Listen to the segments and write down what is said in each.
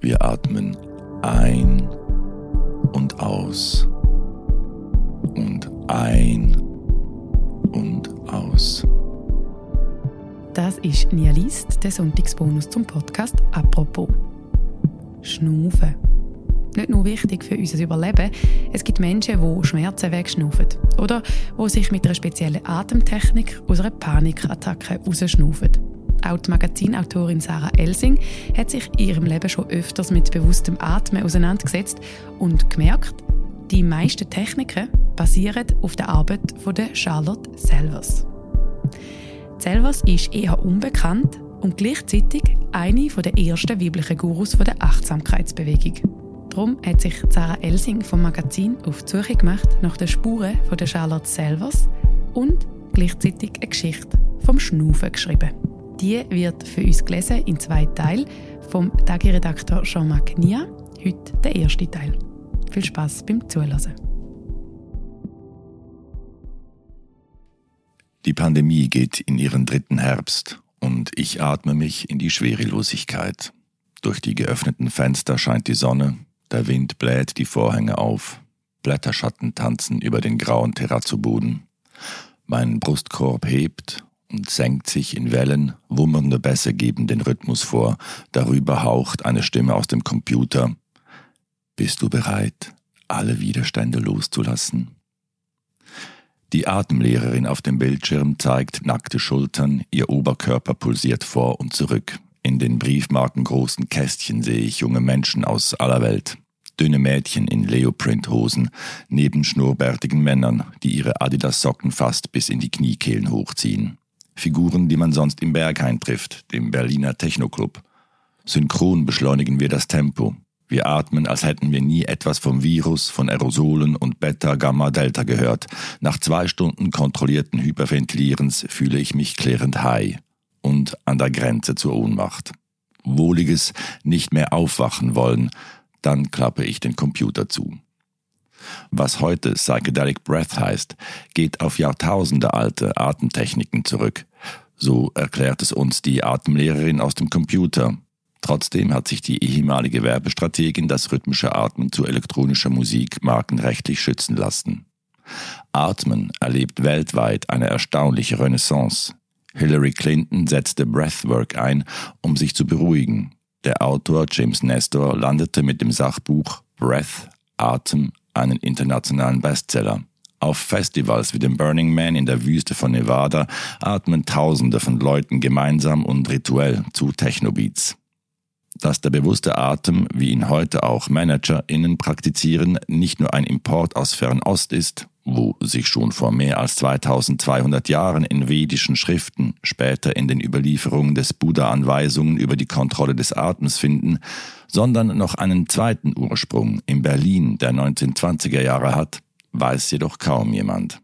Wir atmen ein und aus und ein und aus. Das ist Nialist, der Sonntagsbonus zum Podcast «Apropos». Schnaufen. Nicht nur wichtig für unser Überleben, es gibt Menschen, die Schmerzen wegschnaufen oder die sich mit einer speziellen Atemtechnik aus einer Panikattacke rausschnaufen. Auch die Magazinautorin Sarah Elsing hat sich in ihrem Leben schon öfters mit bewusstem Atmen auseinandergesetzt und gemerkt, die meisten Techniken basieren auf der Arbeit von der Charlotte Selvers. Selvers ist eher unbekannt und gleichzeitig eine der ersten weiblichen Gurus der Achtsamkeitsbewegung. Darum hat sich Sarah Elsing vom Magazin auf die Suche gemacht nach den Spuren von der Charlotte Selvers und gleichzeitig eine Geschichte vom Schnaufen geschrieben. Die wird für uns gelesen in zwei Teilen vom Tagiredakteur Jean-Marc Nia. Heute der erste Teil. Viel Spaß beim Zuhören. Die Pandemie geht in ihren dritten Herbst und ich atme mich in die Schwerelosigkeit. Durch die geöffneten Fenster scheint die Sonne, der Wind bläht die Vorhänge auf, Blätterschatten tanzen über den grauen Terrazzoboden. Mein Brustkorb hebt und senkt sich in Wellen, wummernde Bässe geben den Rhythmus vor, darüber haucht eine Stimme aus dem Computer. Bist du bereit, alle Widerstände loszulassen? Die Atemlehrerin auf dem Bildschirm zeigt nackte Schultern, ihr Oberkörper pulsiert vor und zurück. In den briefmarkengroßen Kästchen sehe ich junge Menschen aus aller Welt. Dünne Mädchen in Leoprint-Hosen, neben schnurrbärtigen Männern, die ihre Adidas-Socken fast bis in die Kniekehlen hochziehen. Figuren, die man sonst im Berghain trifft, dem Berliner Technoclub. Synchron beschleunigen wir das Tempo. Wir atmen, als hätten wir nie etwas vom Virus, von Aerosolen und Beta, Gamma, Delta gehört. Nach zwei Stunden kontrollierten Hyperventilierens fühle ich mich klärend high und an der Grenze zur Ohnmacht. Wohliges nicht mehr aufwachen wollen, dann klappe ich den Computer zu. Was heute Psychedelic Breath heißt, geht auf Jahrtausende alte Atemtechniken zurück. So erklärt es uns die Atemlehrerin aus dem Computer. Trotzdem hat sich die ehemalige Werbestrategin das rhythmische Atmen zu elektronischer Musik markenrechtlich schützen lassen. Atmen erlebt weltweit eine erstaunliche Renaissance. Hillary Clinton setzte Breathwork ein, um sich zu beruhigen. Der Autor James Nestor landete mit dem Sachbuch Breath, Atem einen internationalen Bestseller. Auf Festivals wie dem Burning Man in der Wüste von Nevada atmen Tausende von Leuten gemeinsam und rituell zu Technobeats. Dass der bewusste Atem, wie ihn heute auch ManagerInnen praktizieren, nicht nur ein Import aus Fernost ist, wo sich schon vor mehr als 2200 Jahren in vedischen Schriften, später in den Überlieferungen des Buddha Anweisungen über die Kontrolle des Atems finden, sondern noch einen zweiten Ursprung in Berlin der 1920er Jahre hat, weiß jedoch kaum jemand.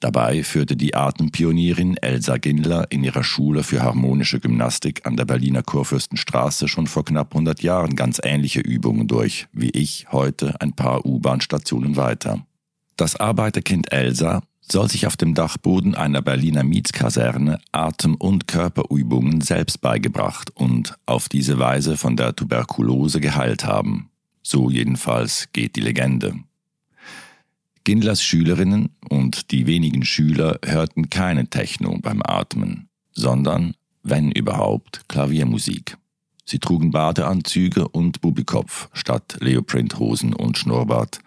Dabei führte die Atempionierin Elsa Gindler in ihrer Schule für harmonische Gymnastik an der Berliner Kurfürstenstraße schon vor knapp 100 Jahren ganz ähnliche Übungen durch, wie ich heute ein paar U-Bahn-Stationen weiter. Das Arbeiterkind Elsa soll sich auf dem Dachboden einer Berliner Mietskaserne Atem- und Körperübungen selbst beigebracht und auf diese Weise von der Tuberkulose geheilt haben. So jedenfalls geht die Legende. Gindlers Schülerinnen und die wenigen Schüler hörten keine Techno beim Atmen, sondern, wenn überhaupt, Klaviermusik. Sie trugen Badeanzüge und Bubikopf statt Leoprinthosen und Schnurrbart.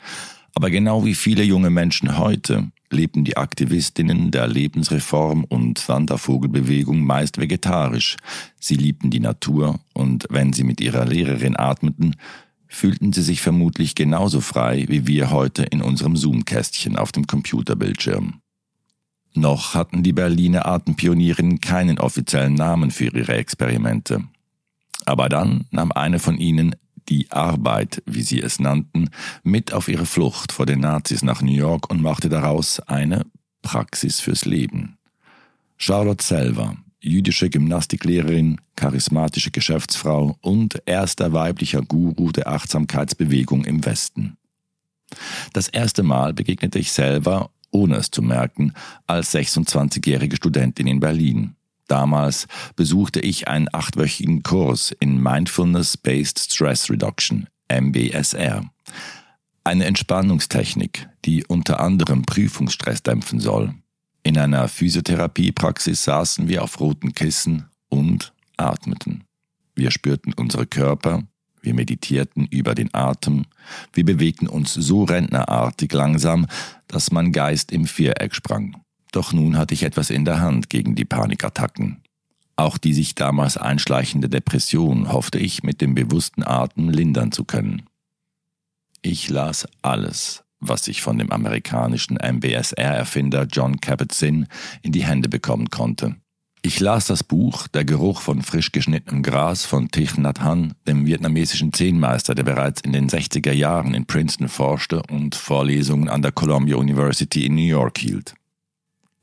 Aber genau wie viele junge Menschen heute lebten die Aktivistinnen der Lebensreform und Wandervogelbewegung meist vegetarisch. Sie liebten die Natur und wenn sie mit ihrer Lehrerin atmeten, fühlten sie sich vermutlich genauso frei wie wir heute in unserem Zoom-Kästchen auf dem Computerbildschirm. Noch hatten die Berliner Atempionierinnen keinen offiziellen Namen für ihre Experimente. Aber dann nahm eine von ihnen die Arbeit, wie sie es nannten, mit auf ihre Flucht vor den Nazis nach New York und machte daraus eine Praxis fürs Leben. Charlotte selber, jüdische Gymnastiklehrerin, charismatische Geschäftsfrau und erster weiblicher Guru der Achtsamkeitsbewegung im Westen. Das erste Mal begegnete ich selber, ohne es zu merken, als 26-jährige Studentin in Berlin. Damals besuchte ich einen achtwöchigen Kurs in Mindfulness-Based Stress Reduction, MBSR. Eine Entspannungstechnik, die unter anderem Prüfungsstress dämpfen soll. In einer Physiotherapiepraxis saßen wir auf roten Kissen und atmeten. Wir spürten unsere Körper, wir meditierten über den Atem, wir bewegten uns so rentnerartig langsam, dass mein Geist im Viereck sprang. Doch nun hatte ich etwas in der Hand gegen die Panikattacken. Auch die sich damals einschleichende Depression hoffte ich mit dem bewussten Atem lindern zu können. Ich las alles, was ich von dem amerikanischen MBSR-Erfinder John Kabat-Zinn in die Hände bekommen konnte. Ich las das Buch Der Geruch von frisch geschnittenem Gras von Thich Nhat Hanh, dem vietnamesischen Zehnmeister, der bereits in den 60er Jahren in Princeton forschte und Vorlesungen an der Columbia University in New York hielt.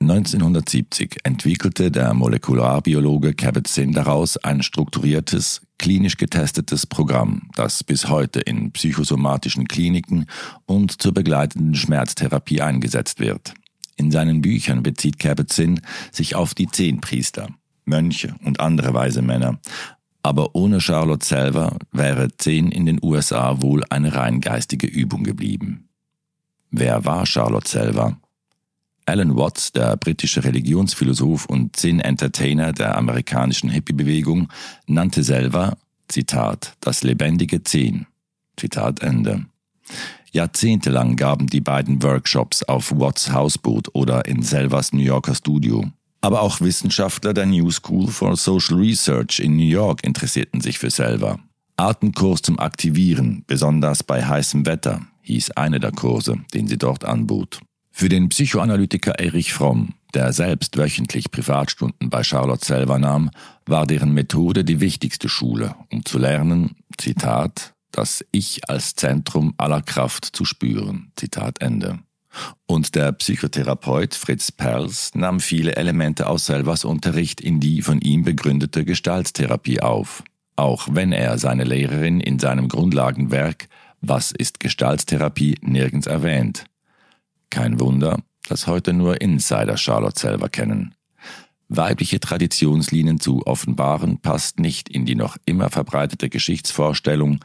1970 entwickelte der Molekularbiologe Kabat-Zinn daraus ein strukturiertes, klinisch getestetes Programm, das bis heute in psychosomatischen Kliniken und zur begleitenden Schmerztherapie eingesetzt wird. In seinen Büchern bezieht Kabat-Zinn sich auf die zehn Priester, Mönche und andere weise Männer, aber ohne Charlotte selber wäre zehn in den USA wohl eine rein geistige Übung geblieben. Wer war Charlotte selber? Alan Watts, der britische Religionsphilosoph und Zen-Entertainer der amerikanischen Hippie-Bewegung, nannte selber, Zitat, das lebendige Zen. Zitat Ende. Jahrzehntelang gaben die beiden Workshops auf Watts Hausboot oder in Selvers New Yorker Studio. Aber auch Wissenschaftler der New School for Social Research in New York interessierten sich für Selver. Atemkurs zum Aktivieren, besonders bei heißem Wetter, hieß eine der Kurse, den sie dort anbot. Für den Psychoanalytiker Erich Fromm, der selbst wöchentlich Privatstunden bei Charlotte selber nahm, war deren Methode die wichtigste Schule, um zu lernen, Zitat, das Ich als Zentrum aller Kraft zu spüren. Zitat Ende. Und der Psychotherapeut Fritz Perls nahm viele Elemente aus Selvers Unterricht in die von ihm begründete Gestalttherapie auf, auch wenn er seine Lehrerin in seinem Grundlagenwerk Was ist Gestalttherapie nirgends erwähnt. Kein Wunder, dass heute nur Insider Charlotte selber kennen. Weibliche Traditionslinien zu offenbaren passt nicht in die noch immer verbreitete Geschichtsvorstellung,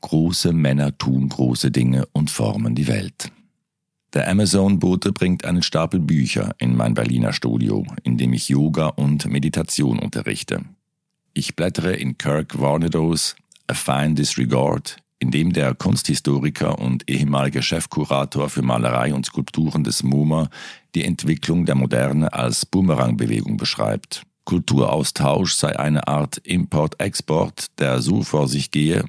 große Männer tun große Dinge und formen die Welt. Der Amazon-Bote bringt einen Stapel Bücher in mein Berliner Studio, in dem ich Yoga und Meditation unterrichte. Ich blättere in Kirk Warnedos A Fine Disregard, in dem der Kunsthistoriker und ehemalige Chefkurator für Malerei und Skulpturen des MoMA die Entwicklung der Moderne als Boomerang-Bewegung beschreibt. Kulturaustausch sei eine Art Import-Export, der so vor sich gehe,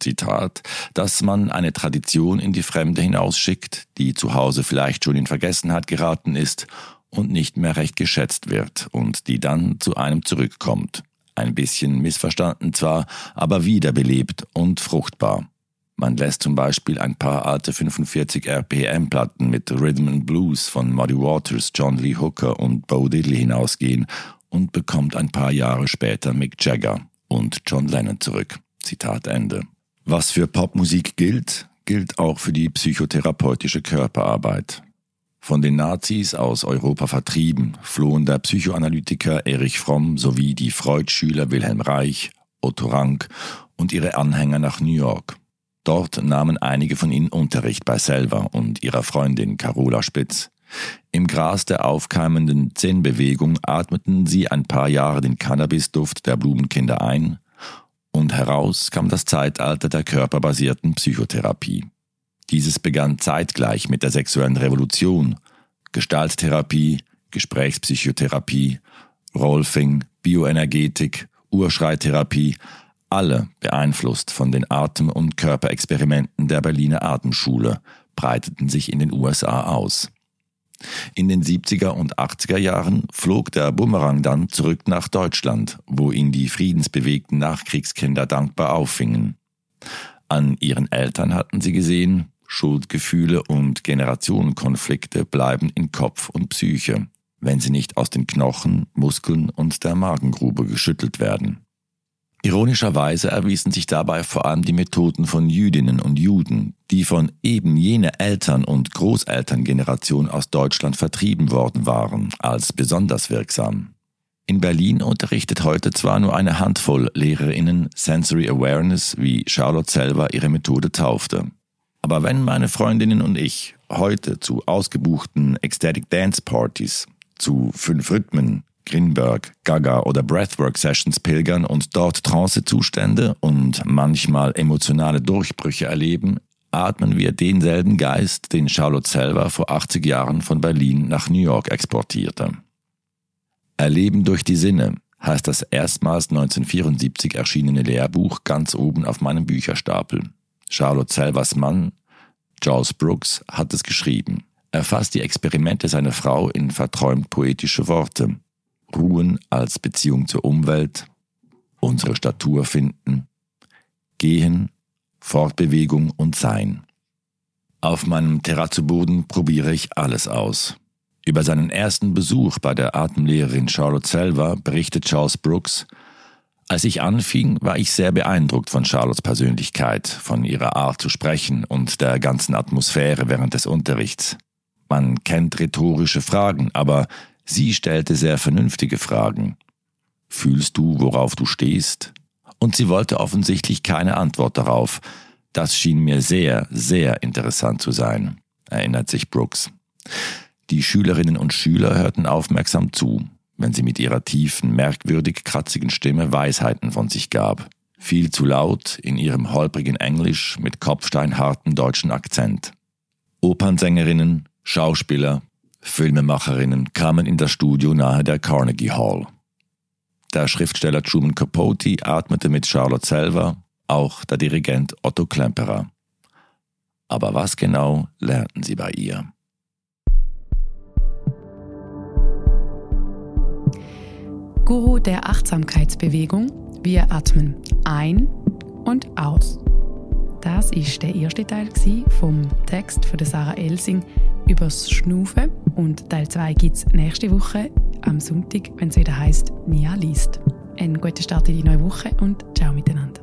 Zitat, dass man eine Tradition in die Fremde hinausschickt, die zu Hause vielleicht schon in Vergessenheit geraten ist und nicht mehr recht geschätzt wird und die dann zu einem zurückkommt. Ein bisschen missverstanden zwar, aber wiederbelebt und fruchtbar. Man lässt zum Beispiel ein paar alte 45 RPM-Platten mit Rhythm and Blues von Muddy Waters, John Lee Hooker und Bo Diddley hinausgehen und bekommt ein paar Jahre später Mick Jagger und John Lennon zurück. Zitat Ende. Was für Popmusik gilt, gilt auch für die psychotherapeutische Körperarbeit. Von den Nazis aus Europa vertrieben, flohen der Psychoanalytiker Erich Fromm sowie die Freud-Schüler Wilhelm Reich, Otto Rank und ihre Anhänger nach New York. Dort nahmen einige von ihnen Unterricht bei Selva und ihrer Freundin Carola Spitz. Im Gras der aufkeimenden Zen-Bewegung atmeten sie ein paar Jahre den Cannabisduft der Blumenkinder ein und heraus kam das Zeitalter der körperbasierten Psychotherapie. Dieses begann zeitgleich mit der sexuellen Revolution, Gestalttherapie, Gesprächspsychotherapie, Rolfing, Bioenergetik, Urschreitherapie, alle beeinflusst von den Atem- und Körperexperimenten der Berliner Atemschule, breiteten sich in den USA aus. In den 70er und 80er Jahren flog der Bumerang dann zurück nach Deutschland, wo ihn die friedensbewegten Nachkriegskinder dankbar auffingen. An ihren Eltern hatten sie gesehen, Schuldgefühle und Generationenkonflikte bleiben in Kopf und Psyche, wenn sie nicht aus den Knochen, Muskeln und der Magengrube geschüttelt werden. Ironischerweise erwiesen sich dabei vor allem die Methoden von Jüdinnen und Juden, die von eben jener Eltern- und Großelterngeneration aus Deutschland vertrieben worden waren, als besonders wirksam. In Berlin unterrichtet heute zwar nur eine Handvoll Lehrerinnen Sensory Awareness, wie Charlotte selber ihre Methode taufte. Aber wenn meine Freundinnen und ich heute zu ausgebuchten Ecstatic Dance Partys, zu fünf Rhythmen, Grinberg, Gaga oder Breathwork Sessions pilgern und dort Trancezustände und manchmal emotionale Durchbrüche erleben, atmen wir denselben Geist, den Charlotte selber vor 80 Jahren von Berlin nach New York exportierte. Erleben durch die Sinne heißt das erstmals 1974 erschienene Lehrbuch ganz oben auf meinem Bücherstapel. Charlotte Selvers Mann, Charles Brooks, hat es geschrieben. Er fasst die Experimente seiner Frau in verträumt poetische Worte. Ruhen als Beziehung zur Umwelt, unsere Statur finden, Gehen, Fortbewegung und Sein. Auf meinem Terrazzoboden probiere ich alles aus. Über seinen ersten Besuch bei der Atemlehrerin Charlotte Selva berichtet Charles Brooks, als ich anfing, war ich sehr beeindruckt von Charlottes Persönlichkeit, von ihrer Art zu sprechen und der ganzen Atmosphäre während des Unterrichts. Man kennt rhetorische Fragen, aber sie stellte sehr vernünftige Fragen. Fühlst du, worauf du stehst? Und sie wollte offensichtlich keine Antwort darauf. Das schien mir sehr, sehr interessant zu sein, erinnert sich Brooks. Die Schülerinnen und Schüler hörten aufmerksam zu, wenn sie mit ihrer tiefen, merkwürdig kratzigen Stimme Weisheiten von sich gab. Viel zu laut in ihrem holprigen Englisch mit kopfsteinhartem deutschen Akzent. Opernsängerinnen, Schauspieler, Filmemacherinnen kamen in das Studio nahe der Carnegie Hall. Der Schriftsteller Truman Capote atmete mit Charlotte selber, auch der Dirigent Otto Klemperer. Aber was genau lernten sie bei ihr? Guru der Achtsamkeitsbewegung. Wir atmen ein und aus. Das ist der erste Teil vom Text von Sarah Elsing übers Schnufen und Teil 2 gibt es nächste Woche am Sonntag, wenn es wieder heißt Nia liest. Einen guten Start in die neue Woche und ciao miteinander.